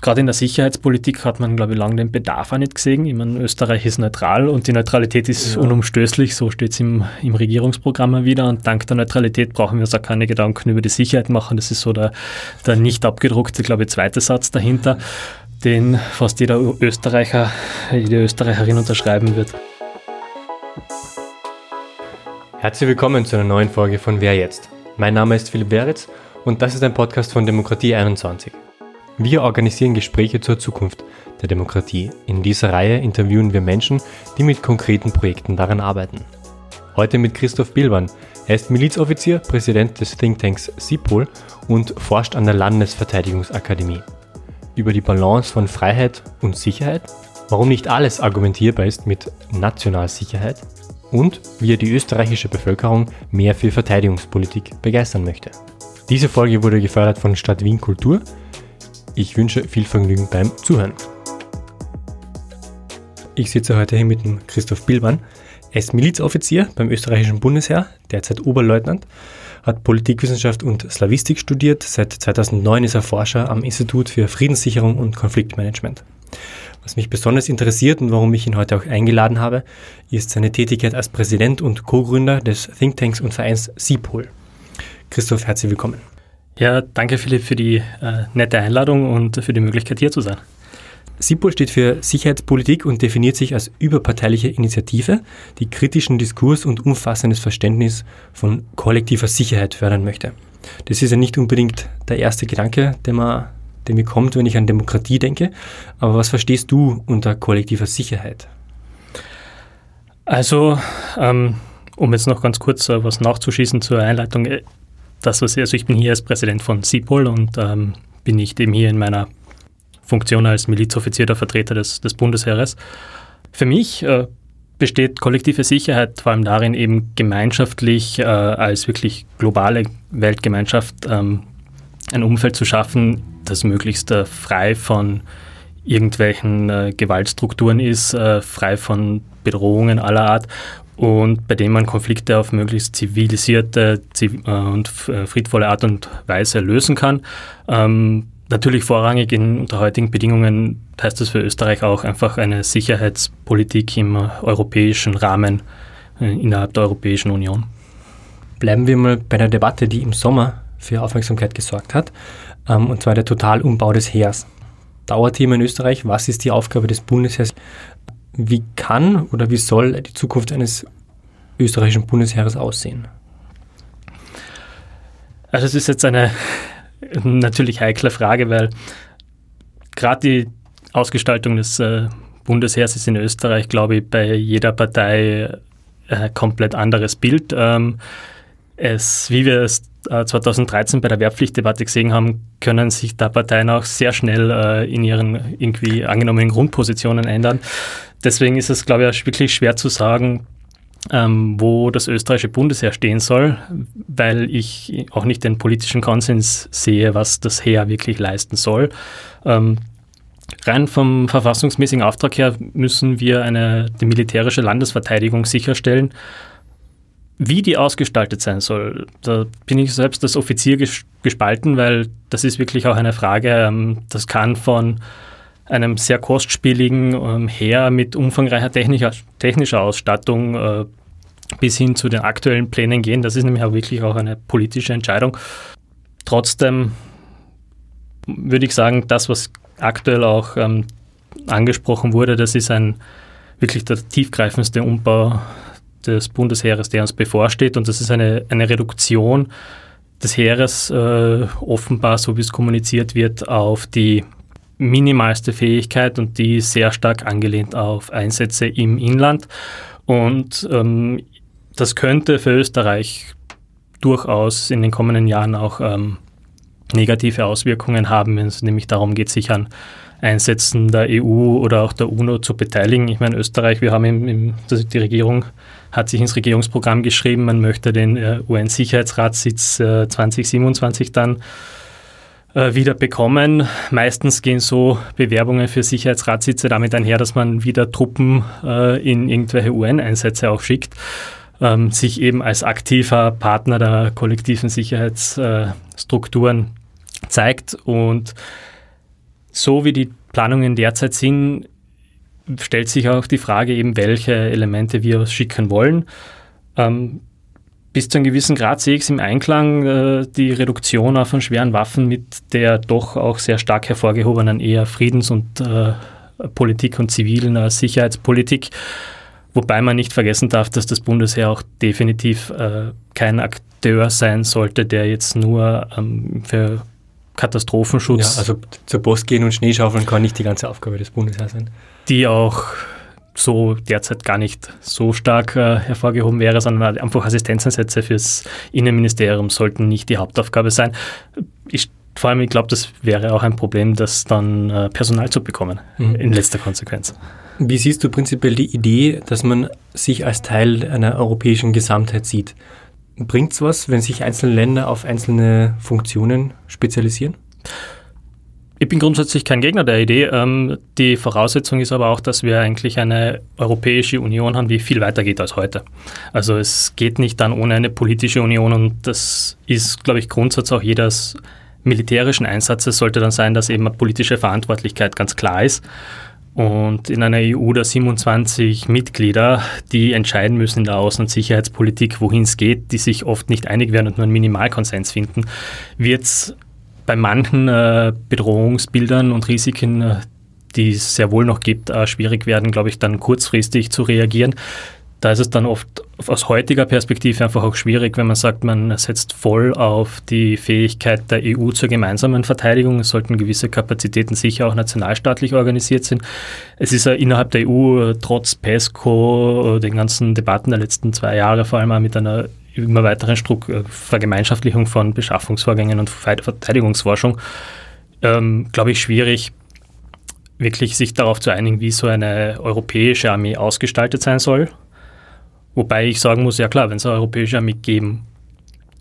gerade in der Sicherheitspolitik hat man, glaube ich, lange den Bedarf auch nicht gesehen. Ich meine, Österreich ist neutral und die Neutralität ist ja. unumstößlich, so steht es im, im Regierungsprogramm wieder. Und dank der Neutralität brauchen wir uns auch keine Gedanken über die Sicherheit machen. Das ist so der, der nicht abgedruckte, glaube ich, zweite Satz dahinter, den fast jeder Österreicher, jede Österreicherin unterschreiben wird. Herzlich willkommen zu einer neuen Folge von Wer jetzt? Mein Name ist Philipp Beretz und das ist ein Podcast von Demokratie 21. Wir organisieren Gespräche zur Zukunft der Demokratie. In dieser Reihe interviewen wir Menschen, die mit konkreten Projekten daran arbeiten. Heute mit Christoph Bilban. Er ist Milizoffizier, Präsident des Thinktanks SIPOL und forscht an der Landesverteidigungsakademie. Über die Balance von Freiheit und Sicherheit, warum nicht alles argumentierbar ist mit Nationalsicherheit und wie er die österreichische Bevölkerung mehr für Verteidigungspolitik begeistern möchte. Diese Folge wurde gefördert von Stadt Wien Kultur ich wünsche viel Vergnügen beim Zuhören. Ich sitze heute hier mit dem Christoph Bilban. Er ist Milizoffizier beim österreichischen Bundesheer, derzeit Oberleutnant, hat Politikwissenschaft und Slavistik studiert. Seit 2009 ist er Forscher am Institut für Friedenssicherung und Konfliktmanagement. Was mich besonders interessiert und warum ich ihn heute auch eingeladen habe, ist seine Tätigkeit als Präsident und Co-Gründer des Thinktanks und Vereins SIPOL. Christoph, herzlich willkommen. Ja, danke Philipp für die äh, nette Einladung und für die Möglichkeit hier zu sein. SIPOL steht für Sicherheitspolitik und definiert sich als überparteiliche Initiative, die kritischen Diskurs und umfassendes Verständnis von kollektiver Sicherheit fördern möchte. Das ist ja nicht unbedingt der erste Gedanke, der, man, der mir kommt, wenn ich an Demokratie denke. Aber was verstehst du unter kollektiver Sicherheit? Also, ähm, um jetzt noch ganz kurz äh, was nachzuschießen zur Einleitung. Das, was ich, also ich bin hier als Präsident von SIPOL und ähm, bin nicht eben hier in meiner Funktion als Milizoffizier der Vertreter des, des Bundesheeres. Für mich äh, besteht kollektive Sicherheit vor allem darin, eben gemeinschaftlich äh, als wirklich globale Weltgemeinschaft ähm, ein Umfeld zu schaffen, das möglichst äh, frei von irgendwelchen äh, Gewaltstrukturen ist, äh, frei von Bedrohungen aller Art und bei dem man Konflikte auf möglichst zivilisierte äh, und äh, friedvolle Art und Weise lösen kann. Ähm, natürlich vorrangig in, unter heutigen Bedingungen heißt das für Österreich auch einfach eine Sicherheitspolitik im europäischen Rahmen äh, innerhalb der Europäischen Union. Bleiben wir mal bei der Debatte, die im Sommer für Aufmerksamkeit gesorgt hat, ähm, und zwar der Totalumbau des Heers. Dauerthema in Österreich, was ist die Aufgabe des Bundesheers? Wie kann oder wie soll die Zukunft eines österreichischen Bundesheeres aussehen? Also es ist jetzt eine natürlich heikle Frage, weil gerade die Ausgestaltung des äh, Bundesheers ist in Österreich, glaube ich, bei jeder Partei ein äh, komplett anderes Bild. Ähm, es, wie wir es 2013 äh, bei der Wehrpflichtdebatte gesehen haben, können sich da Parteien auch sehr schnell in ihren irgendwie angenommenen Grundpositionen ändern. Deswegen ist es, glaube ich, wirklich schwer zu sagen, ähm, wo das österreichische Bundesheer stehen soll, weil ich auch nicht den politischen Konsens sehe, was das Heer wirklich leisten soll. Ähm, rein vom verfassungsmäßigen Auftrag her müssen wir eine, die militärische Landesverteidigung sicherstellen. Wie die ausgestaltet sein soll, da bin ich selbst als Offizier gespalten, weil das ist wirklich auch eine Frage, ähm, das kann von einem sehr kostspieligen ähm, Heer mit umfangreicher technischer, technischer Ausstattung äh, bis hin zu den aktuellen Plänen gehen. Das ist nämlich auch wirklich auch eine politische Entscheidung. Trotzdem würde ich sagen, das, was aktuell auch ähm, angesprochen wurde, das ist ein wirklich der tiefgreifendste Umbau des Bundesheeres, der uns bevorsteht. Und das ist eine, eine Reduktion des Heeres, äh, offenbar, so wie es kommuniziert wird, auf die minimalste Fähigkeit und die sehr stark angelehnt auf Einsätze im Inland. Und ähm, das könnte für Österreich durchaus in den kommenden Jahren auch ähm, negative Auswirkungen haben, wenn es nämlich darum geht, sich an Einsätzen der EU oder auch der UNO zu beteiligen. Ich meine, Österreich, wir haben im, im, die Regierung hat sich ins Regierungsprogramm geschrieben, man möchte den äh, UN-Sicherheitsratssitz äh, 2027 dann wieder bekommen. Meistens gehen so Bewerbungen für Sicherheitsratssitze damit einher, dass man wieder Truppen äh, in irgendwelche UN-Einsätze auch schickt, ähm, sich eben als aktiver Partner der kollektiven Sicherheitsstrukturen zeigt und so wie die Planungen derzeit sind, stellt sich auch die Frage eben, welche Elemente wir schicken wollen. Ähm, bis zu einem gewissen Grad sehe ich es im Einklang, äh, die Reduktion auch von schweren Waffen mit der doch auch sehr stark hervorgehobenen eher Friedens- und äh, Politik und zivilen äh, Sicherheitspolitik. Wobei man nicht vergessen darf, dass das Bundesheer auch definitiv äh, kein Akteur sein sollte, der jetzt nur ähm, für Katastrophenschutz. Ja, also zur Post gehen und Schnee schaufeln kann nicht die ganze Aufgabe des Bundesheers sein. Die auch so derzeit gar nicht so stark äh, hervorgehoben wäre, sondern einfach Assistenzeinsätze fürs Innenministerium sollten nicht die Hauptaufgabe sein. Ich, vor allem, ich glaube, das wäre auch ein Problem, das dann äh, Personal zu bekommen, mhm. in letzter Konsequenz. Wie siehst du prinzipiell die Idee, dass man sich als Teil einer europäischen Gesamtheit sieht? Bringt es was, wenn sich einzelne Länder auf einzelne Funktionen spezialisieren? Ich bin grundsätzlich kein Gegner der Idee. Ähm, die Voraussetzung ist aber auch, dass wir eigentlich eine Europäische Union haben, die viel weiter geht als heute. Also es geht nicht dann ohne eine politische Union und das ist, glaube ich, Grundsatz auch jedes militärischen Einsatzes sollte dann sein, dass eben eine politische Verantwortlichkeit ganz klar ist. Und in einer EU der 27 Mitglieder, die entscheiden müssen in der Außen- und Sicherheitspolitik, wohin es geht, die sich oft nicht einig werden und nur einen Minimalkonsens finden, wird es bei manchen äh, Bedrohungsbildern und Risiken, äh, die es sehr wohl noch gibt, äh, schwierig werden, glaube ich, dann kurzfristig zu reagieren. Da ist es dann oft aus heutiger Perspektive einfach auch schwierig, wenn man sagt, man setzt voll auf die Fähigkeit der EU zur gemeinsamen Verteidigung. Es sollten gewisse Kapazitäten sicher auch nationalstaatlich organisiert sein. Es ist ja innerhalb der EU trotz PESCO, den ganzen Debatten der letzten zwei Jahre vor allem auch mit einer immer weiteren Struk äh, Vergemeinschaftlichung von Beschaffungsvorgängen und Verteidigungsforschung, ähm, glaube ich, schwierig, wirklich sich darauf zu einigen, wie so eine europäische Armee ausgestaltet sein soll. Wobei ich sagen muss, ja klar, wenn es eine europäische Armee geben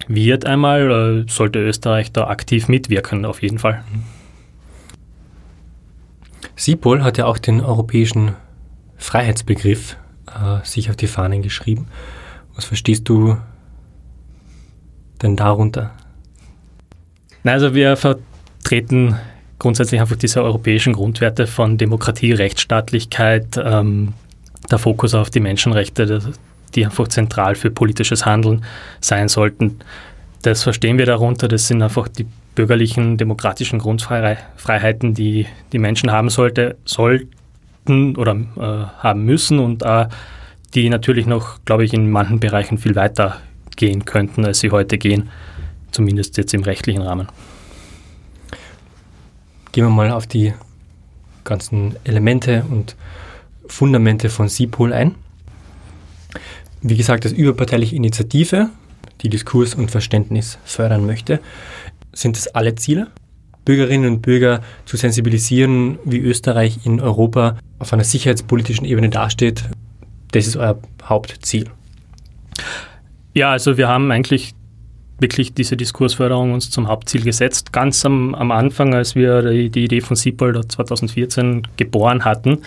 wird einmal, äh, sollte Österreich da aktiv mitwirken, auf jeden Fall. SIPOL hat ja auch den europäischen Freiheitsbegriff äh, sich auf die Fahnen geschrieben. Was verstehst du denn darunter? Also wir vertreten grundsätzlich einfach diese europäischen Grundwerte von Demokratie, Rechtsstaatlichkeit, ähm, der Fokus auf die Menschenrechte, die einfach zentral für politisches Handeln sein sollten. Das verstehen wir darunter. Das sind einfach die bürgerlichen, demokratischen Grundfreiheiten, die die Menschen haben sollte, sollten oder äh, haben müssen und äh, die natürlich noch, glaube ich, in manchen Bereichen viel weiter gehen könnten, als sie heute gehen, zumindest jetzt im rechtlichen Rahmen. Gehen wir mal auf die ganzen Elemente und Fundamente von SIPOL ein. Wie gesagt, als überparteiliche Initiative, die Diskurs und Verständnis fördern möchte, sind es alle Ziele. Bürgerinnen und Bürger zu sensibilisieren, wie Österreich in Europa auf einer sicherheitspolitischen Ebene dasteht, das ist euer Hauptziel. Ja, also wir haben eigentlich wirklich diese Diskursförderung uns zum Hauptziel gesetzt. Ganz am, am Anfang, als wir die, Idee von SIPOL 2014 geboren hatten,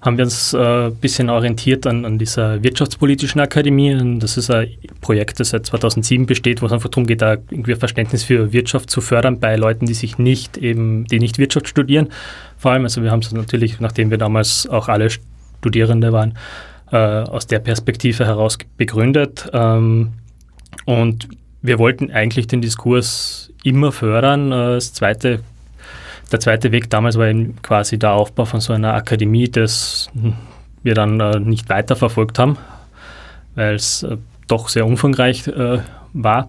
haben wir uns ein äh, bisschen orientiert an, an dieser Wirtschaftspolitischen Akademie. Und das ist ein Projekt, das seit 2007 besteht, wo es einfach darum geht, da irgendwie ein Verständnis für Wirtschaft zu fördern bei Leuten, die sich nicht eben, die nicht Wirtschaft studieren. Vor allem, also wir haben es natürlich, nachdem wir damals auch alle Studierende waren, äh, aus der Perspektive heraus begründet. Ähm, und wir wollten eigentlich den Diskurs immer fördern. Äh, das zweite, der zweite Weg damals war eben quasi der Aufbau von so einer Akademie, das wir dann äh, nicht weiterverfolgt haben, weil es äh, doch sehr umfangreich war.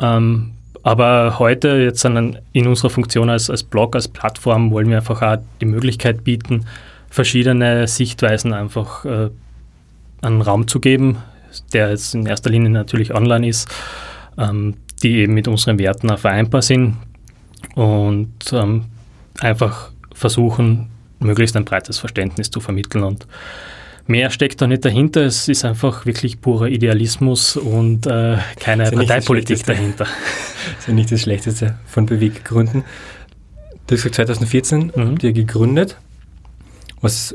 Ähm, aber heute, jetzt in unserer Funktion als, als Blog, als Plattform, wollen wir einfach auch die Möglichkeit bieten, verschiedene Sichtweisen einfach äh, einen Raum zu geben, der jetzt in erster Linie natürlich online ist, ähm, die eben mit unseren Werten auch vereinbar sind und ähm, einfach versuchen, möglichst ein breites Verständnis zu vermitteln und Mehr steckt da nicht dahinter, es ist einfach wirklich purer Idealismus und äh, keine Parteipolitik dahinter. Das ist ja nicht das Schlechteste von Beweggründen. Du hast gesagt, 2014 mhm. habt ihr gegründet. Was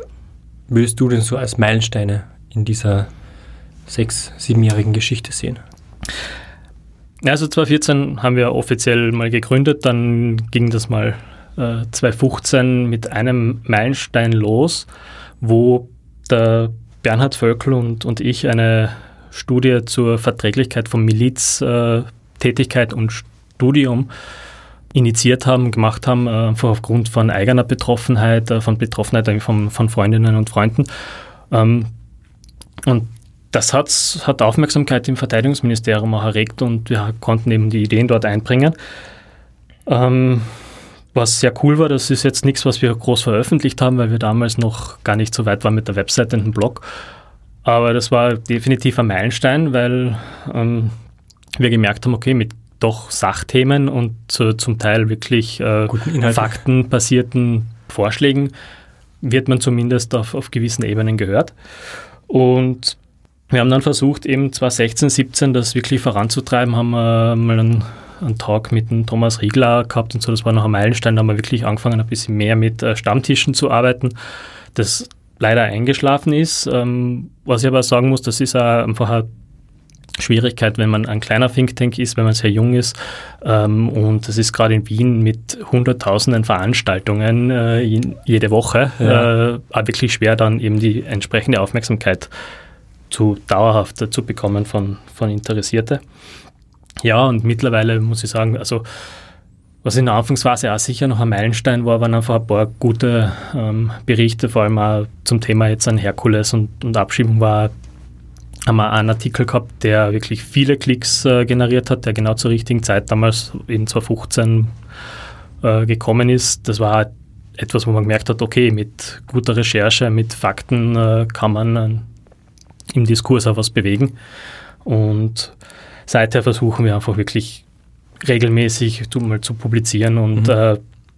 würdest du denn so als Meilensteine in dieser sechs-, siebenjährigen Geschichte sehen? Also 2014 haben wir offiziell mal gegründet, dann ging das mal äh, 2015 mit einem Meilenstein los, wo der Bernhard Völkel und, und ich eine Studie zur Verträglichkeit von Miliztätigkeit äh, und Studium initiiert haben, gemacht haben, äh, einfach aufgrund von eigener Betroffenheit, äh, von Betroffenheit von, von Freundinnen und Freunden. Ähm, und das hat, hat Aufmerksamkeit im Verteidigungsministerium auch erregt und wir konnten eben die Ideen dort einbringen. Ähm, was sehr cool war, das ist jetzt nichts, was wir groß veröffentlicht haben, weil wir damals noch gar nicht so weit waren mit der Webseite und dem Blog. Aber das war definitiv ein Meilenstein, weil ähm, wir gemerkt haben, okay, mit doch Sachthemen und zu, zum Teil wirklich äh, faktenbasierten Vorschlägen wird man zumindest auf, auf gewissen Ebenen gehört. Und wir haben dann versucht, eben 2016, 17 das wirklich voranzutreiben, haben wir mal einen, einen Talk mit dem Thomas Riegler gehabt und so, das war noch ein Meilenstein, da haben wir wirklich angefangen, ein bisschen mehr mit äh, Stammtischen zu arbeiten, das leider eingeschlafen ist. Ähm, was ich aber sagen muss, das ist einfach eine Schwierigkeit, wenn man ein kleiner Think Tank ist, wenn man sehr jung ist. Ähm, und das ist gerade in Wien mit hunderttausenden Veranstaltungen äh, jede Woche ja. äh, wirklich schwer, dann eben die entsprechende Aufmerksamkeit zu dauerhaft zu bekommen von, von Interessierte. Ja, und mittlerweile muss ich sagen, also was in der Anfangsphase auch sicher noch ein Meilenstein war, waren einfach ein paar gute ähm, Berichte, vor allem auch zum Thema jetzt an Herkules und, und Abschiebung war haben wir einen Artikel gehabt, der wirklich viele Klicks äh, generiert hat, der genau zur richtigen Zeit damals in 2015 äh, gekommen ist. Das war etwas, wo man gemerkt hat, okay, mit guter Recherche, mit Fakten äh, kann man im Diskurs auch was bewegen. Und seither versuchen wir einfach wirklich regelmäßig mal zu publizieren und mhm. äh,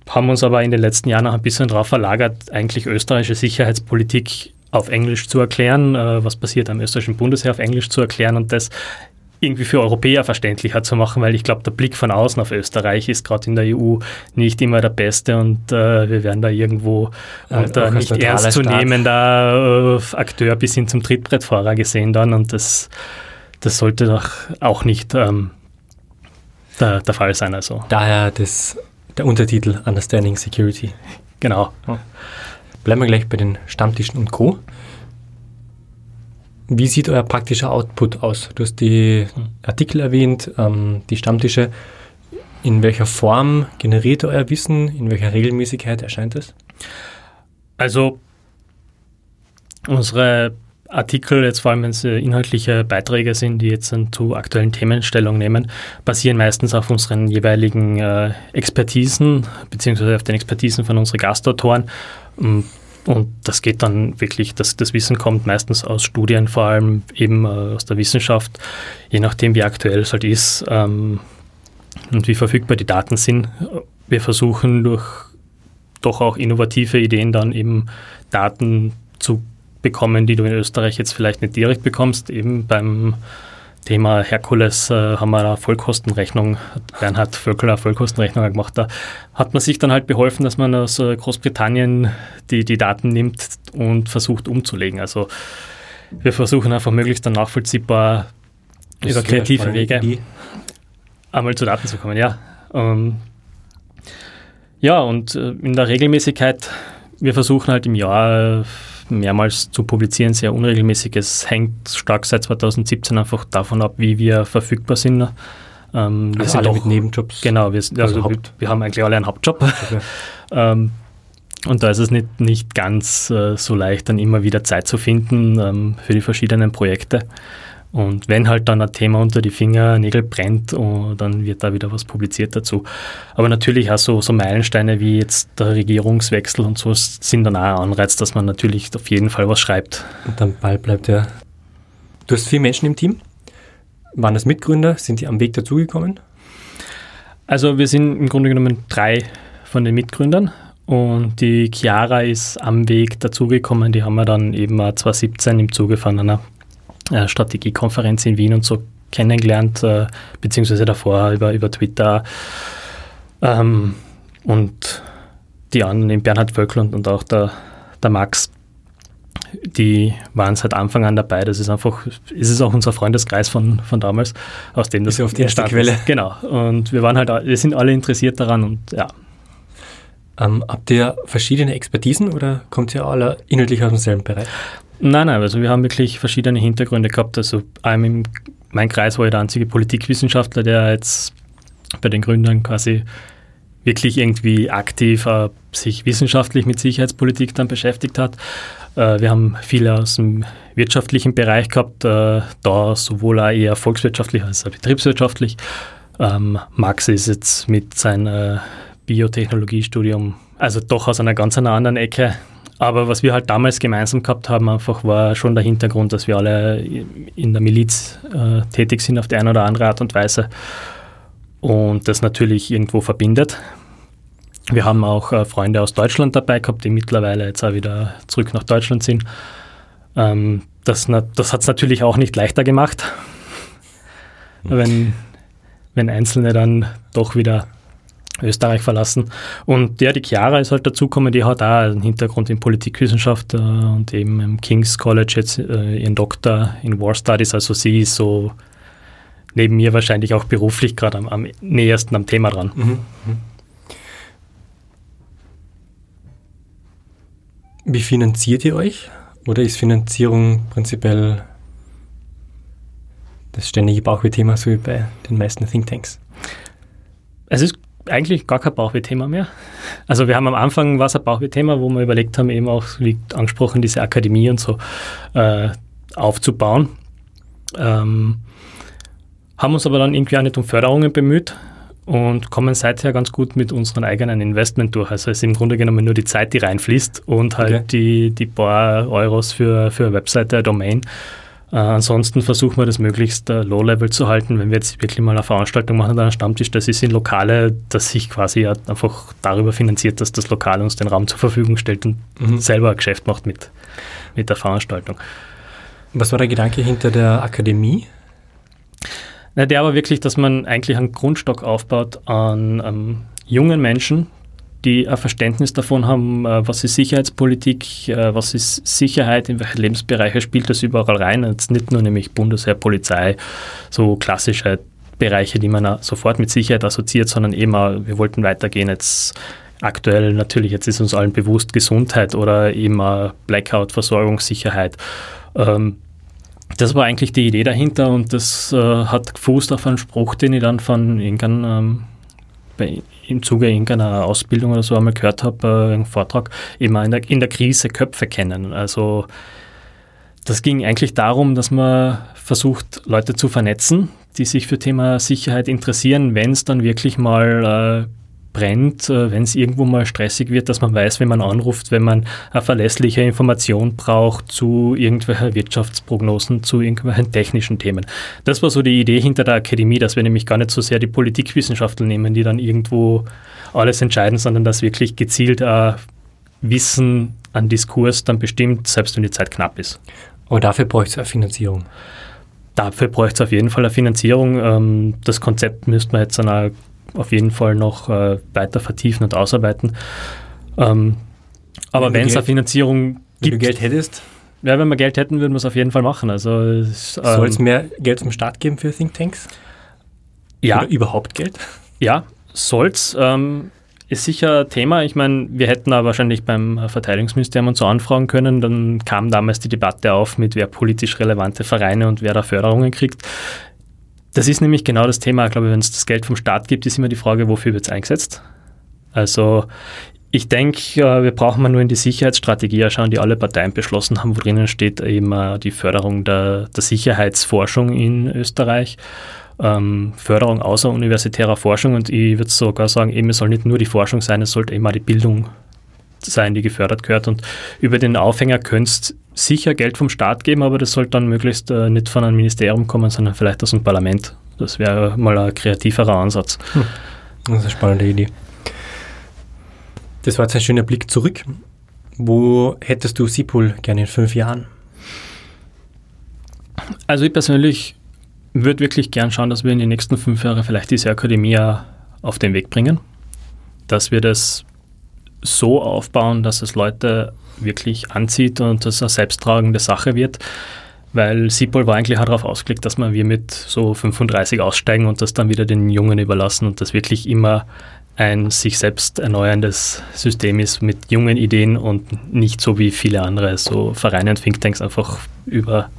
haben uns aber in den letzten Jahren auch ein bisschen darauf verlagert, eigentlich österreichische Sicherheitspolitik auf Englisch zu erklären, äh, was passiert am österreichischen Bundesheer auf Englisch zu erklären und das irgendwie für Europäer verständlicher zu machen, weil ich glaube, der Blick von außen auf Österreich ist gerade in der EU nicht immer der beste und äh, wir werden da irgendwo unter nicht ernst zu nehmender äh, Akteur bis hin zum Trittbrettfahrer gesehen dann und das, das sollte doch auch nicht ähm, der, der Fall sein. Also. Daher das, der Untertitel Understanding Security. Genau. Ja. Bleiben wir gleich bei den Stammtischen und Co. Wie sieht euer praktischer Output aus? Du hast die Artikel erwähnt, ähm, die Stammtische. In welcher Form generiert euer Wissen? In welcher Regelmäßigkeit erscheint es? Also unsere Artikel, jetzt vor allem wenn es inhaltliche Beiträge sind, die jetzt zu aktuellen Themen Stellung nehmen, basieren meistens auf unseren jeweiligen äh, Expertisen, beziehungsweise auf den Expertisen von unseren Gastautoren. Und und das geht dann wirklich, das, das Wissen kommt meistens aus Studien, vor allem eben äh, aus der Wissenschaft, je nachdem wie aktuell es halt ist ähm, und wie verfügbar die Daten sind. Wir versuchen durch doch auch innovative Ideen dann eben Daten zu bekommen, die du in Österreich jetzt vielleicht nicht direkt bekommst, eben beim Thema Herkules äh, haben wir eine Vollkostenrechnung, Bernhard Völkel eine Vollkostenrechnung gemacht. Da hat man sich dann halt beholfen, dass man aus äh, Großbritannien die, die Daten nimmt und versucht umzulegen. Also wir versuchen einfach möglichst dann nachvollziehbar das über kreative Wege die. einmal zu Daten zu kommen. Ja, ähm, ja und äh, in der Regelmäßigkeit, wir versuchen halt im Jahr mehrmals zu publizieren, sehr unregelmäßig. Es hängt stark seit 2017 einfach davon ab, wie wir verfügbar sind. Ähm, wir also sind alle auch, mit Nebenjobs? Genau, wir, sind, also, also wir, wir, haben eigentlich alle einen Hauptjob. Okay. ähm, und da ist es nicht, nicht ganz äh, so leicht, dann immer wieder Zeit zu finden ähm, für die verschiedenen Projekte. Und wenn halt dann ein Thema unter die Fingernägel brennt, oh, dann wird da wieder was publiziert dazu. Aber natürlich auch so, so Meilensteine wie jetzt der Regierungswechsel und so sind dann auch ein Anreiz, dass man natürlich auf jeden Fall was schreibt. Und dann Ball bleibt ja. Du hast vier Menschen im Team. Waren das Mitgründer? Sind die am Weg dazugekommen? Also wir sind im Grunde genommen drei von den Mitgründern. Und die Chiara ist am Weg dazugekommen. Die haben wir dann eben 2017 im Zuge von einer äh, Strategiekonferenz in Wien und so kennengelernt, äh, beziehungsweise davor über, über Twitter. Ähm, und die anderen, Bernhard Völkel und, und auch der, der Max, die waren seit Anfang an dabei. Das ist einfach, ist es auch unser Freundeskreis von, von damals, aus dem das ist auf die erste Quelle. Genau. Und wir waren halt, wir sind alle interessiert daran und ja. Ähm, habt ihr verschiedene Expertisen oder kommt ihr alle inhaltlich aus demselben Bereich? Nein, nein, also wir haben wirklich verschiedene Hintergründe gehabt. Also in meinem Kreis war ich der einzige Politikwissenschaftler, der jetzt bei den Gründern quasi wirklich irgendwie aktiv äh, sich wissenschaftlich mit Sicherheitspolitik dann beschäftigt hat. Äh, wir haben viele aus dem wirtschaftlichen Bereich gehabt, äh, da sowohl eher volkswirtschaftlich als auch betriebswirtschaftlich. Ähm, Max ist jetzt mit seinem Biotechnologiestudium, also doch aus einer ganz anderen Ecke. Aber was wir halt damals gemeinsam gehabt haben, einfach war schon der Hintergrund, dass wir alle in der Miliz äh, tätig sind auf die eine oder andere Art und Weise und das natürlich irgendwo verbindet. Wir haben auch äh, Freunde aus Deutschland dabei gehabt, die mittlerweile jetzt auch wieder zurück nach Deutschland sind. Ähm, das das hat es natürlich auch nicht leichter gemacht, wenn, wenn Einzelne dann doch wieder Österreich verlassen. Und ja, die Chiara ist halt dazugekommen, die hat auch einen Hintergrund in Politikwissenschaft äh, und eben im King's College jetzt äh, ihren Doktor in War Studies. Also sie ist so neben mir wahrscheinlich auch beruflich gerade am, am, nähersten am Thema dran. Mhm. mhm. Wie finanziert ihr euch? Oder ist Finanzierung prinzipiell das ständige Bauchweh-Thema, so wie bei den meisten Thinktanks? Es ist eigentlich gar kein Bauchweh-Thema mehr. Also wir haben am Anfang was ein Bauchweh-Thema, wo wir überlegt haben, eben auch, wie angesprochen, diese Akademie und so äh, aufzubauen. Ähm, haben uns aber dann irgendwie auch nicht um Förderungen bemüht und kommen seither ganz gut mit unseren eigenen Investment durch. Also es ist im Grunde genommen nur die Zeit, die reinfließt und halt okay. die, die paar Euros für, für Webseite, Domain. Äh, ansonsten versuchen wir das möglichst äh, Low-Level zu halten. Wenn wir jetzt wirklich mal eine Veranstaltung machen, dann ein Stammtisch, das ist in Lokale, das sich quasi einfach darüber finanziert, dass das Lokal uns den Raum zur Verfügung stellt und mhm. selber ein Geschäft macht mit, mit der Veranstaltung. Was war der Gedanke hinter der Akademie? Na, der aber wirklich, dass man eigentlich einen Grundstock aufbaut an ähm, jungen Menschen, die ein Verständnis davon haben, äh, was ist Sicherheitspolitik, äh, was ist Sicherheit, in welche Lebensbereiche spielt das überall rein. Jetzt nicht nur nämlich Bundesheer, Polizei, so klassische Bereiche, die man sofort mit Sicherheit assoziiert, sondern auch, wir wollten weitergehen jetzt aktuell natürlich, jetzt ist uns allen bewusst Gesundheit oder eben Blackout, Versorgungssicherheit. Ähm, das war eigentlich die Idee dahinter und das äh, hat gefußt auf einen Spruch, den ich dann von irgendeinem, ähm, bei, im Zuge irgendeiner Ausbildung oder so einmal gehört habe, äh, einen Vortrag, immer in der, in der Krise Köpfe kennen. Also das ging eigentlich darum, dass man versucht, Leute zu vernetzen, die sich für Thema Sicherheit interessieren, wenn es dann wirklich mal äh, brennt, äh, wenn es irgendwo mal stressig wird, dass man weiß, wenn man anruft, wenn man eine verlässliche Information braucht zu irgendwelchen Wirtschaftsprognosen, zu irgendwelchen technischen Themen. Das war so die Idee hinter der Akademie, dass wir nämlich gar nicht so sehr die Politikwissenschaftler nehmen, die dann irgendwo alles entscheiden, sondern dass wirklich gezielt äh, Wissen an Diskurs dann bestimmt, selbst wenn die Zeit knapp ist. Aber dafür bräuchte es eine Finanzierung. Dafür bräuchte es auf jeden Fall eine Finanzierung. Ähm, das Konzept müsste man jetzt an einer auf jeden Fall noch äh, weiter vertiefen und ausarbeiten. Ähm, aber wenn es eine Finanzierung gibt. Wenn du Geld hättest? Ja, wenn wir Geld hätten, würden wir es auf jeden Fall machen. Also, ähm, Soll es mehr Geld zum Start geben für Thinktanks? Ja. Oder überhaupt Geld? Ja, soll es. Ähm, ist sicher Thema. Ich meine, wir hätten da wahrscheinlich beim Verteidigungsministerium und so anfragen können. Dann kam damals die Debatte auf, mit wer politisch relevante Vereine und wer da Förderungen kriegt. Das ist nämlich genau das Thema, ich glaube, wenn es das Geld vom Staat gibt, ist immer die Frage, wofür wird es eingesetzt? Also ich denke, wir brauchen mal nur in die Sicherheitsstrategie schauen, die alle Parteien beschlossen haben, wo drinnen steht eben äh, die Förderung der, der Sicherheitsforschung in Österreich, ähm, Förderung außeruniversitärer Forschung und ich würde sogar sagen, eben es soll nicht nur die Forschung sein, es sollte eben auch die Bildung sein, die gefördert gehört. Und über den Aufhänger könntest sicher Geld vom Staat geben, aber das sollte dann möglichst äh, nicht von einem Ministerium kommen, sondern vielleicht aus dem Parlament. Das wäre mal ein kreativerer Ansatz. Hm. Das ist eine spannende Idee. Das war jetzt ein schöner Blick zurück. Wo hättest du SIPOL gerne in fünf Jahren? Also ich persönlich würde wirklich gern schauen, dass wir in den nächsten fünf Jahren vielleicht diese Akademie auf den Weg bringen. Dass wir das so aufbauen, dass es Leute wirklich anzieht und das eine selbsttragende Sache wird. Weil Sipol war eigentlich darauf ausgelegt, dass wir mit so 35 aussteigen und das dann wieder den Jungen überlassen und das wirklich immer ein sich selbst erneuerndes System ist mit jungen Ideen und nicht so wie viele andere so Vereine und Thinktanks einfach über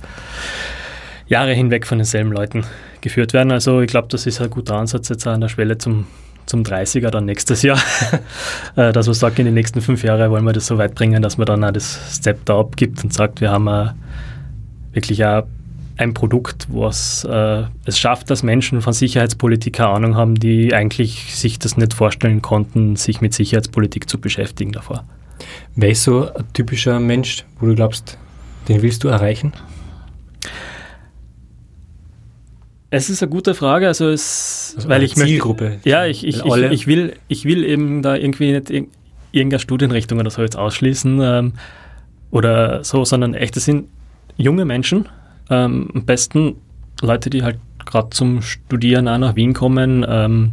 Jahre hinweg von denselben Leuten geführt werden. Also ich glaube, das ist ein guter Ansatz jetzt an der Schwelle zum, zum 30er dann nächstes Jahr, äh, dass man sagt, in den nächsten fünf Jahren wollen wir das so weit bringen, dass man dann auch das Step da abgibt und sagt, wir haben wirklich auch ein Produkt, was äh, es schafft, dass Menschen von Sicherheitspolitik keine Ahnung haben, die eigentlich sich das nicht vorstellen konnten, sich mit Sicherheitspolitik zu beschäftigen davor. Wer ist so ein typischer Mensch, wo du glaubst, den willst du erreichen? Es ist eine gute Frage, also es, also weil ich Zielgruppe. Möchte, ja, ich, ich, ich, ich, will, ich will eben da irgendwie nicht irgendeine Studienrichtung oder so jetzt ausschließen ähm, oder so, sondern echt, es sind junge Menschen, ähm, am besten Leute, die halt gerade zum Studieren auch nach Wien kommen, ähm,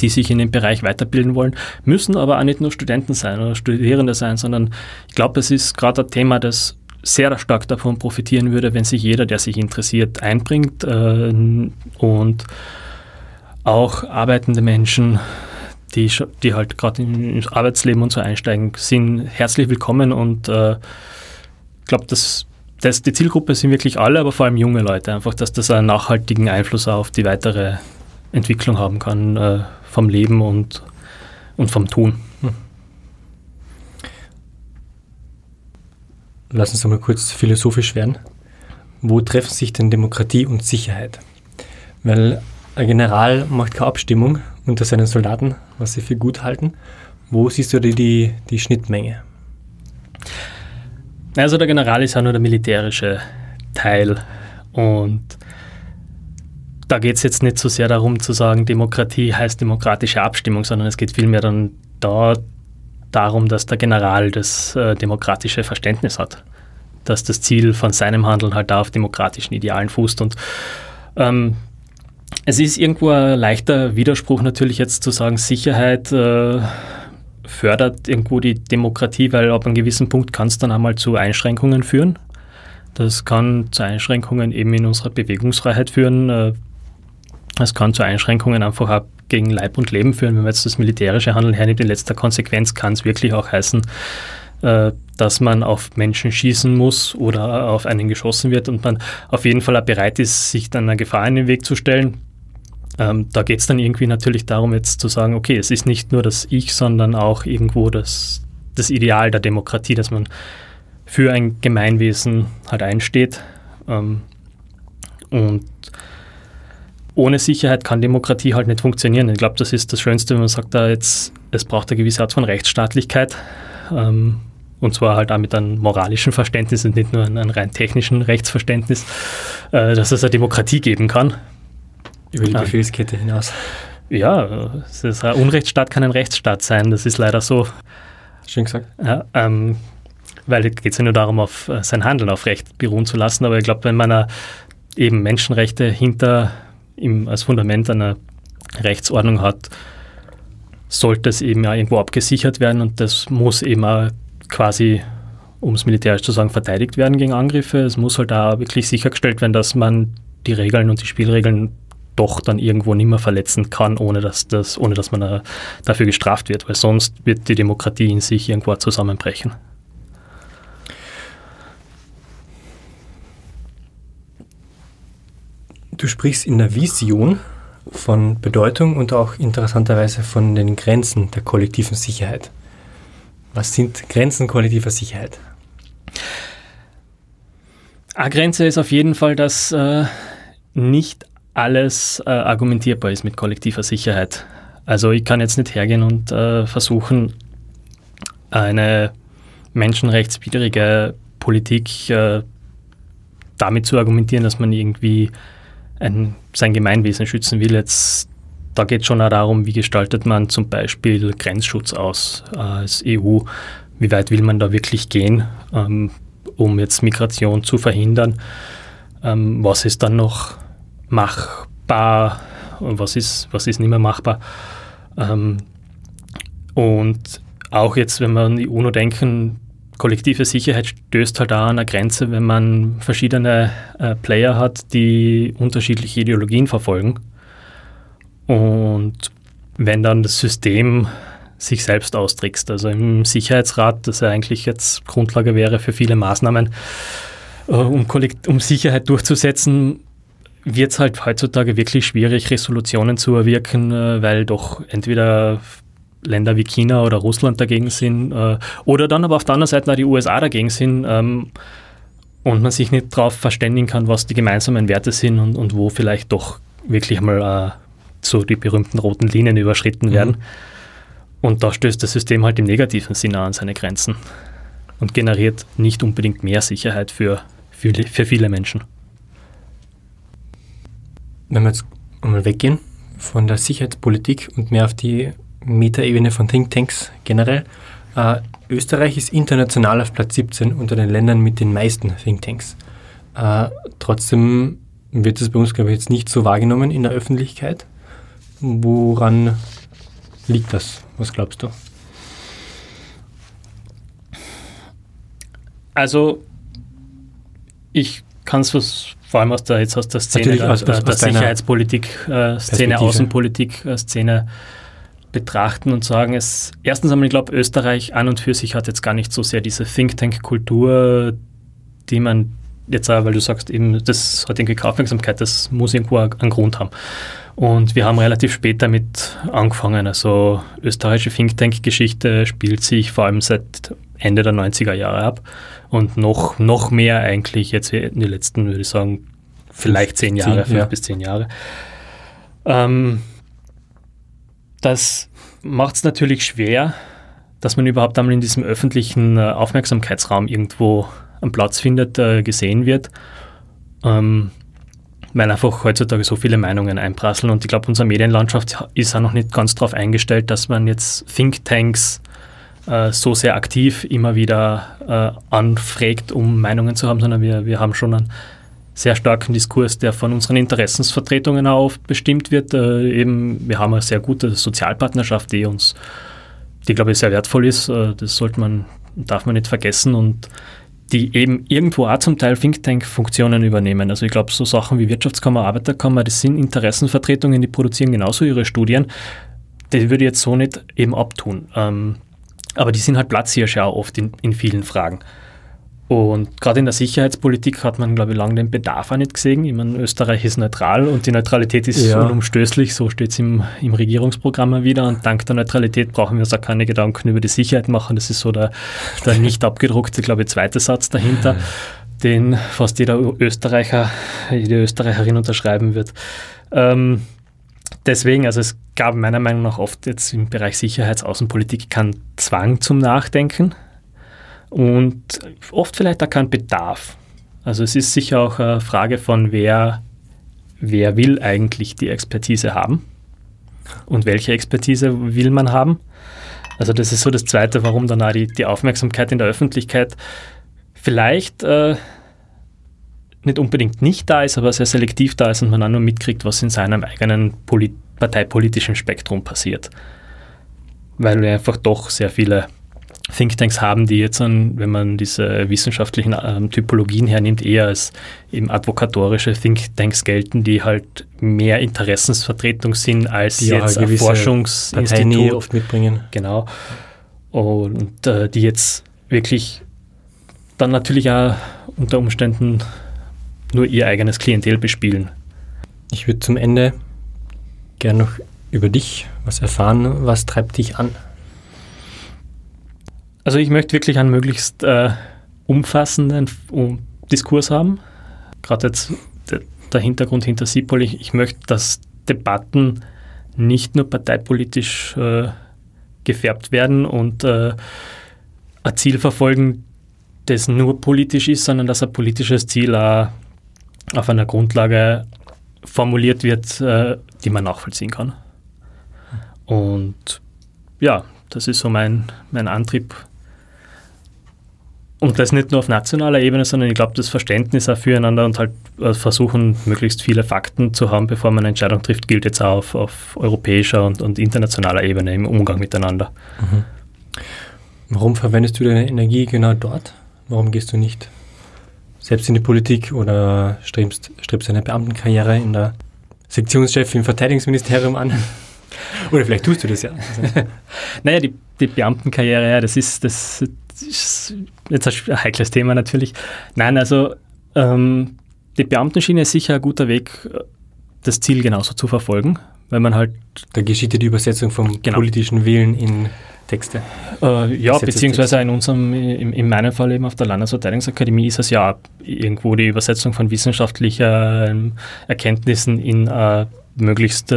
die sich in dem Bereich weiterbilden wollen, müssen aber auch nicht nur Studenten sein oder Studierende sein, sondern ich glaube, es ist gerade ein Thema, das sehr stark davon profitieren würde, wenn sich jeder, der sich interessiert, einbringt äh, und auch arbeitende Menschen, die, die halt gerade ins Arbeitsleben und so einsteigen, sind herzlich willkommen und äh, ich glaube, dass das, die Zielgruppe sind wirklich alle, aber vor allem junge Leute, einfach, dass das einen nachhaltigen Einfluss auf die weitere Entwicklung haben kann äh, vom Leben und, und vom Tun. Hm. Lass uns mal kurz philosophisch werden. Wo treffen sich denn Demokratie und Sicherheit? Weil ein General macht keine Abstimmung unter seinen Soldaten, was sie für gut halten. Wo siehst du die, die, die Schnittmenge? Also der General ist ja nur der militärische Teil und da geht es jetzt nicht so sehr darum zu sagen, Demokratie heißt demokratische Abstimmung, sondern es geht vielmehr dann da darum, dass der General das äh, demokratische Verständnis hat, dass das Ziel von seinem Handeln halt da auf demokratischen Idealen fußt. Und ähm, es ist irgendwo ein leichter Widerspruch natürlich jetzt zu sagen, Sicherheit äh, fördert irgendwo die Demokratie, weil ab einem gewissen Punkt kann es dann einmal zu Einschränkungen führen. Das kann zu Einschränkungen eben in unserer Bewegungsfreiheit führen. Es kann zu Einschränkungen einfach auch gegen Leib und Leben führen. Wenn man jetzt das militärische Handeln hernimmt, in letzter Konsequenz kann es wirklich auch heißen, äh, dass man auf Menschen schießen muss oder auf einen geschossen wird und man auf jeden Fall auch bereit ist, sich dann einer Gefahr in den Weg zu stellen. Ähm, da geht es dann irgendwie natürlich darum, jetzt zu sagen, okay, es ist nicht nur das Ich, sondern auch irgendwo das, das Ideal der Demokratie, dass man für ein Gemeinwesen halt einsteht. Ähm, und ohne Sicherheit kann Demokratie halt nicht funktionieren. Ich glaube, das ist das Schönste, wenn man sagt, da jetzt, es braucht eine gewisse Art von Rechtsstaatlichkeit. Ähm, und zwar halt auch mit einem moralischen Verständnis und nicht nur einem rein technischen Rechtsverständnis, äh, dass es eine Demokratie geben kann. Über die ah. Befehlskette hinaus. Ja, es ist ein Unrechtsstaat kann ein Rechtsstaat sein, das ist leider so. Schön gesagt. Ja, ähm, weil es geht ja nur darum, auf äh, sein Handeln auf Recht beruhen zu lassen. Aber ich glaube, wenn man eben Menschenrechte hinter im, als Fundament einer Rechtsordnung hat, sollte es eben ja irgendwo abgesichert werden und das muss eben auch quasi, um es militärisch zu sagen, verteidigt werden gegen Angriffe. Es muss halt da wirklich sichergestellt werden, dass man die Regeln und die Spielregeln doch dann irgendwo nicht mehr verletzen kann, ohne dass, das, ohne dass man dafür gestraft wird, weil sonst wird die Demokratie in sich irgendwo zusammenbrechen. Du sprichst in der Vision von Bedeutung und auch interessanterweise von den Grenzen der kollektiven Sicherheit. Was sind Grenzen kollektiver Sicherheit? Eine Grenze ist auf jeden Fall, dass äh, nicht alles äh, argumentierbar ist mit kollektiver Sicherheit. Also ich kann jetzt nicht hergehen und äh, versuchen, eine menschenrechtswidrige Politik äh, damit zu argumentieren, dass man irgendwie ein, sein Gemeinwesen schützen will. Jetzt, da geht es schon auch darum, wie gestaltet man zum Beispiel Grenzschutz aus äh, als EU. Wie weit will man da wirklich gehen, ähm, um jetzt Migration zu verhindern? Ähm, was ist dann noch machbar und was ist, was ist nicht mehr machbar? Ähm, und auch jetzt, wenn wir an die UNO denken, kollektive Sicherheit stößt halt auch an eine Grenze, wenn man verschiedene äh, Player hat, die unterschiedliche Ideologien verfolgen. Und wenn dann das System sich selbst austrickst. Also im Sicherheitsrat, das ja eigentlich jetzt Grundlage wäre für viele Maßnahmen, äh, um, um Sicherheit durchzusetzen, wird es halt heutzutage wirklich schwierig, Resolutionen zu erwirken, äh, weil doch entweder Länder wie China oder Russland dagegen sind äh, oder dann aber auf der anderen Seite auch die USA dagegen sind ähm, und man sich nicht darauf verständigen kann, was die gemeinsamen Werte sind und, und wo vielleicht doch wirklich mal äh, so die berühmten roten Linien überschritten mhm. werden. Und da stößt das System halt im negativen Sinne an seine Grenzen und generiert nicht unbedingt mehr Sicherheit für, für, für viele Menschen. Wenn wir jetzt einmal weggehen von der Sicherheitspolitik und mehr auf die Metaebene von Thinktanks generell. Äh, Österreich ist international auf Platz 17 unter den Ländern mit den meisten Thinktanks. Äh, trotzdem wird es bei uns, glaube ich, jetzt nicht so wahrgenommen in der Öffentlichkeit. Woran liegt das? Was glaubst du? Also, ich kann es vor allem aus der, jetzt aus der Szene, der, aus, aus, der Sicherheitspolitik, äh, Szene, Außenpolitik, äh, Szene betrachten und sagen, es erstens einmal, ich glaube, Österreich an und für sich hat jetzt gar nicht so sehr diese Think Tank-Kultur, die man jetzt, weil du sagst, eben, das hat irgendwie Aufmerksamkeit, das muss irgendwo einen Grund haben. Und wir haben relativ spät damit angefangen. Also österreichische Think Tank-Geschichte spielt sich vor allem seit Ende der 90er Jahre ab und noch, noch mehr eigentlich jetzt in den letzten, würde ich sagen, vielleicht zehn Jahre, fünf ja. bis zehn Jahre. Ähm, das macht es natürlich schwer, dass man überhaupt einmal in diesem öffentlichen äh, Aufmerksamkeitsraum irgendwo einen Platz findet, äh, gesehen wird. Ähm, weil einfach heutzutage so viele Meinungen einprasseln und ich glaube, unsere Medienlandschaft ist auch noch nicht ganz darauf eingestellt, dass man jetzt Thinktanks äh, so sehr aktiv immer wieder anfragt, um Meinungen zu haben, sondern wir, wir haben schon einen sehr starken Diskurs, der von unseren Interessensvertretungen auch oft bestimmt wird. Äh, eben, wir haben eine sehr gute Sozialpartnerschaft, die uns, die glaube ich sehr wertvoll ist. Äh, das sollte man, darf man nicht vergessen und die eben irgendwo auch zum Teil Think Tank-Funktionen übernehmen. Also ich glaube, so Sachen wie Wirtschaftskammer, Arbeiterkammer, das sind Interessenvertretungen, die produzieren genauso ihre Studien. Die würde ich jetzt so nicht eben abtun. Ähm, aber die sind halt Platzhirsche auch oft in, in vielen Fragen. Und gerade in der Sicherheitspolitik hat man, glaube ich, lange den Bedarf auch nicht gesehen. Ich meine, Österreich ist neutral und die Neutralität ist ja. unumstößlich, so steht es im, im Regierungsprogramm wieder. Und dank der Neutralität brauchen wir uns auch keine Gedanken über die Sicherheit machen. Das ist so der, der nicht abgedruckte, glaube ich, zweite Satz dahinter, den fast jeder Österreicher, jede Österreicherin unterschreiben wird. Ähm, deswegen, also es gab meiner Meinung nach oft jetzt im Bereich Sicherheitsaußenpolitik keinen Zwang zum Nachdenken und oft vielleicht auch kein Bedarf. Also es ist sicher auch eine Frage von, wer, wer will eigentlich die Expertise haben und welche Expertise will man haben. Also das ist so das Zweite, warum dann auch die, die Aufmerksamkeit in der Öffentlichkeit vielleicht äh, nicht unbedingt nicht da ist, aber sehr selektiv da ist und man auch nur mitkriegt, was in seinem eigenen Polit parteipolitischen Spektrum passiert. Weil wir einfach doch sehr viele Thinktanks haben, die jetzt, an, wenn man diese wissenschaftlichen ähm, Typologien hernimmt, eher als eben advokatorische Thinktanks gelten, die halt mehr Interessensvertretung sind als die jetzt ein Forschungsinstitut. oft mitbringen. Genau. Und äh, die jetzt wirklich dann natürlich auch unter Umständen nur ihr eigenes Klientel bespielen. Ich würde zum Ende gerne noch über dich was erfahren. Was treibt dich an? Also ich möchte wirklich einen möglichst äh, umfassenden Diskurs haben. Gerade jetzt der, Hintergrund hinter SIPOL, ich, ich, möchte, dass Debatten nicht nur parteipolitisch äh, gefärbt werden und äh, ein Ziel verfolgen, das nur politisch ist, sondern dass ein politisches Ziel auch auf einer Grundlage formuliert wird, äh, die man nachvollziehen kann. Und ja, das ist so mein, mein Antrieb, und das nicht nur auf nationaler Ebene, sondern ich glaube, das Verständnis auch füreinander und halt äh, versuchen, möglichst viele Fakten zu haben, bevor man eine Entscheidung trifft, gilt jetzt auch auf, auf europäischer und, und, internationaler Ebene im Umgang miteinander. Mhm. Warum verwendest du deine Energie genau dort? Warum gehst du nicht selbst in die Politik oder strebst, strebst eine Beamtenkarriere in der Sektionschef im Verteidigungsministerium an? Oder vielleicht tust du das ja. naja, die, die Beamtenkarriere, ja, das ist, das ist jetzt ein heikles Thema natürlich. Nein, also ähm, die Beamtenschiene ist sicher ein guter Weg, das Ziel genauso zu verfolgen, weil man halt. Da geschieht ja die Übersetzung vom genau. politischen Willen in Texte. Äh, ja, beziehungsweise in unserem, in, in, meinem Fall eben auf der Landesverteidigungsakademie ist es ja irgendwo die Übersetzung von wissenschaftlichen Erkenntnissen in äh, möglichst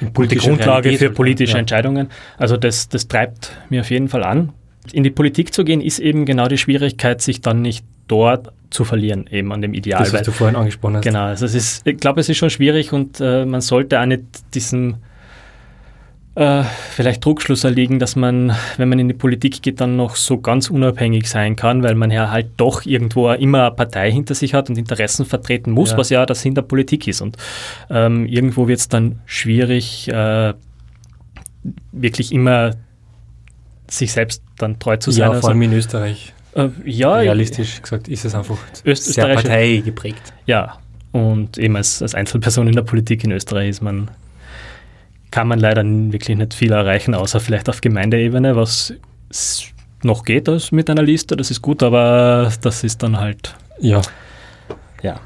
die Grundlage Realität für politische ja. Entscheidungen. Also das, das treibt mir auf jeden Fall an. In die Politik zu gehen, ist eben genau die Schwierigkeit, sich dann nicht dort zu verlieren, eben an dem Ideal. Das, was du vorhin angesprochen hast. Genau, also es ist, ich glaube, es ist schon schwierig und äh, man sollte auch nicht diesen äh, vielleicht Druckschluss erliegen, dass man, wenn man in die Politik geht, dann noch so ganz unabhängig sein kann, weil man ja halt doch irgendwo immer eine Partei hinter sich hat und Interessen vertreten muss, ja. was ja das Sinn der Politik ist. Und ähm, irgendwo wird es dann schwierig, äh, wirklich immer sich selbst dann treu zu sein. Ja, vor allem in Österreich. Äh, ja, realistisch gesagt ist es einfach Öst sehr Partei geprägt. Ja, und eben als, als Einzelperson in der Politik in Österreich ist man kann man leider wirklich nicht viel erreichen, außer vielleicht auf Gemeindeebene, was noch geht als mit einer Liste, das ist gut, aber das ist dann halt. Ja. Ja.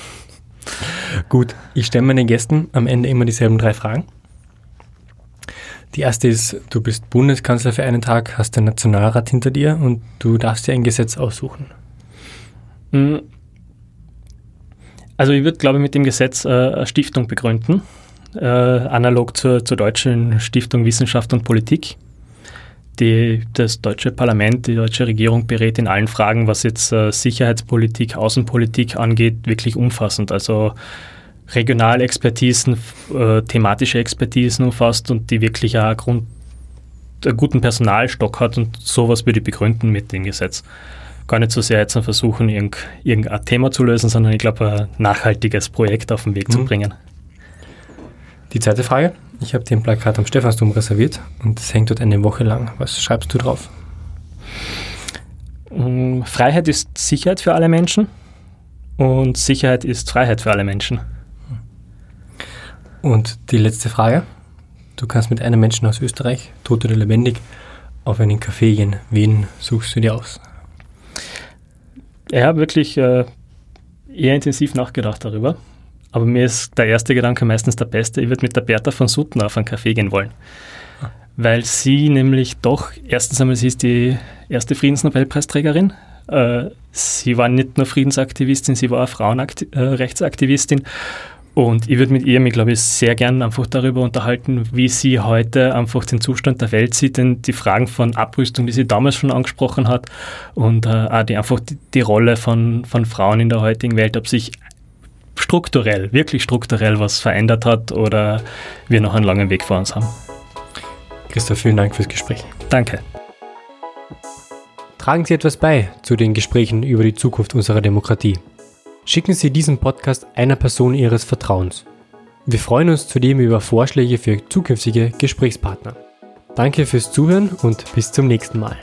Gut, ich stelle meinen Gästen am Ende immer dieselben drei Fragen. Die erste ist, du bist Bundeskanzler für einen Tag, hast den Nationalrat hinter dir und du darfst dir ein Gesetz aussuchen. Hm. Also ich würde, glaube ich, mit dem Gesetz äh, eine Stiftung begründen äh, analog zur, zur deutschen Stiftung Wissenschaft und Politik. Die, das deutsche Parlament, die deutsche Regierung berät in allen Fragen, was jetzt äh, Sicherheitspolitik, Außenpolitik angeht, wirklich umfassend. Also Regionalexpertisen, äh, thematische Expertisen umfasst und die wirklich auch Grund, einen guten Personalstock hat und sowas würde ich begründen mit dem Gesetz. Gar nicht so sehr jetzt versuchen, irgend, irgendein Thema zu lösen, sondern ich glaube, ein nachhaltiges Projekt auf den Weg mhm. zu bringen. Die zweite Frage. Ich habe dir ein Plakat am Stephansdom reserviert und es hängt dort eine Woche lang. Was schreibst du drauf? Mm, Freiheit ist Sicherheit für alle Menschen und Sicherheit ist Freiheit für alle Menschen. Und die letzte Frage. Du kannst mit einem Menschen aus Österreich, tot oder lebendig, auf einen Café gehen. Wen suchst du dir aus? Ich habe wirklich äh, eher intensiv nachgedacht darüber. Aber mir ist der erste Gedanke meistens der beste. Ich würde mit der Bertha von Sutten auf einen Kaffee gehen wollen. Ah. Weil sie nämlich doch, erstens einmal, sie ist die erste Friedensnobelpreisträgerin. Äh, sie war nicht nur Friedensaktivistin, sie war auch Frauenrechtsaktivistin. Und ich würde mit ihr mich, glaube ich, sehr gern einfach darüber unterhalten, wie sie heute einfach den Zustand der Welt sieht, denn die Fragen von Abrüstung, die sie damals schon angesprochen hat, und äh, auch die, einfach die, die, Rolle von, von Frauen in der heutigen Welt, ob sich strukturell, wirklich strukturell was verändert hat oder wir noch einen langen Weg vor uns haben. Christoph, vielen Dank fürs Gespräch. Danke. Tragen Sie etwas bei zu den Gesprächen über die Zukunft unserer Demokratie. Schicken Sie diesen Podcast einer Person Ihres Vertrauens. Wir freuen uns zudem über Vorschläge für zukünftige Gesprächspartner. Danke fürs Zuhören und bis zum nächsten Mal.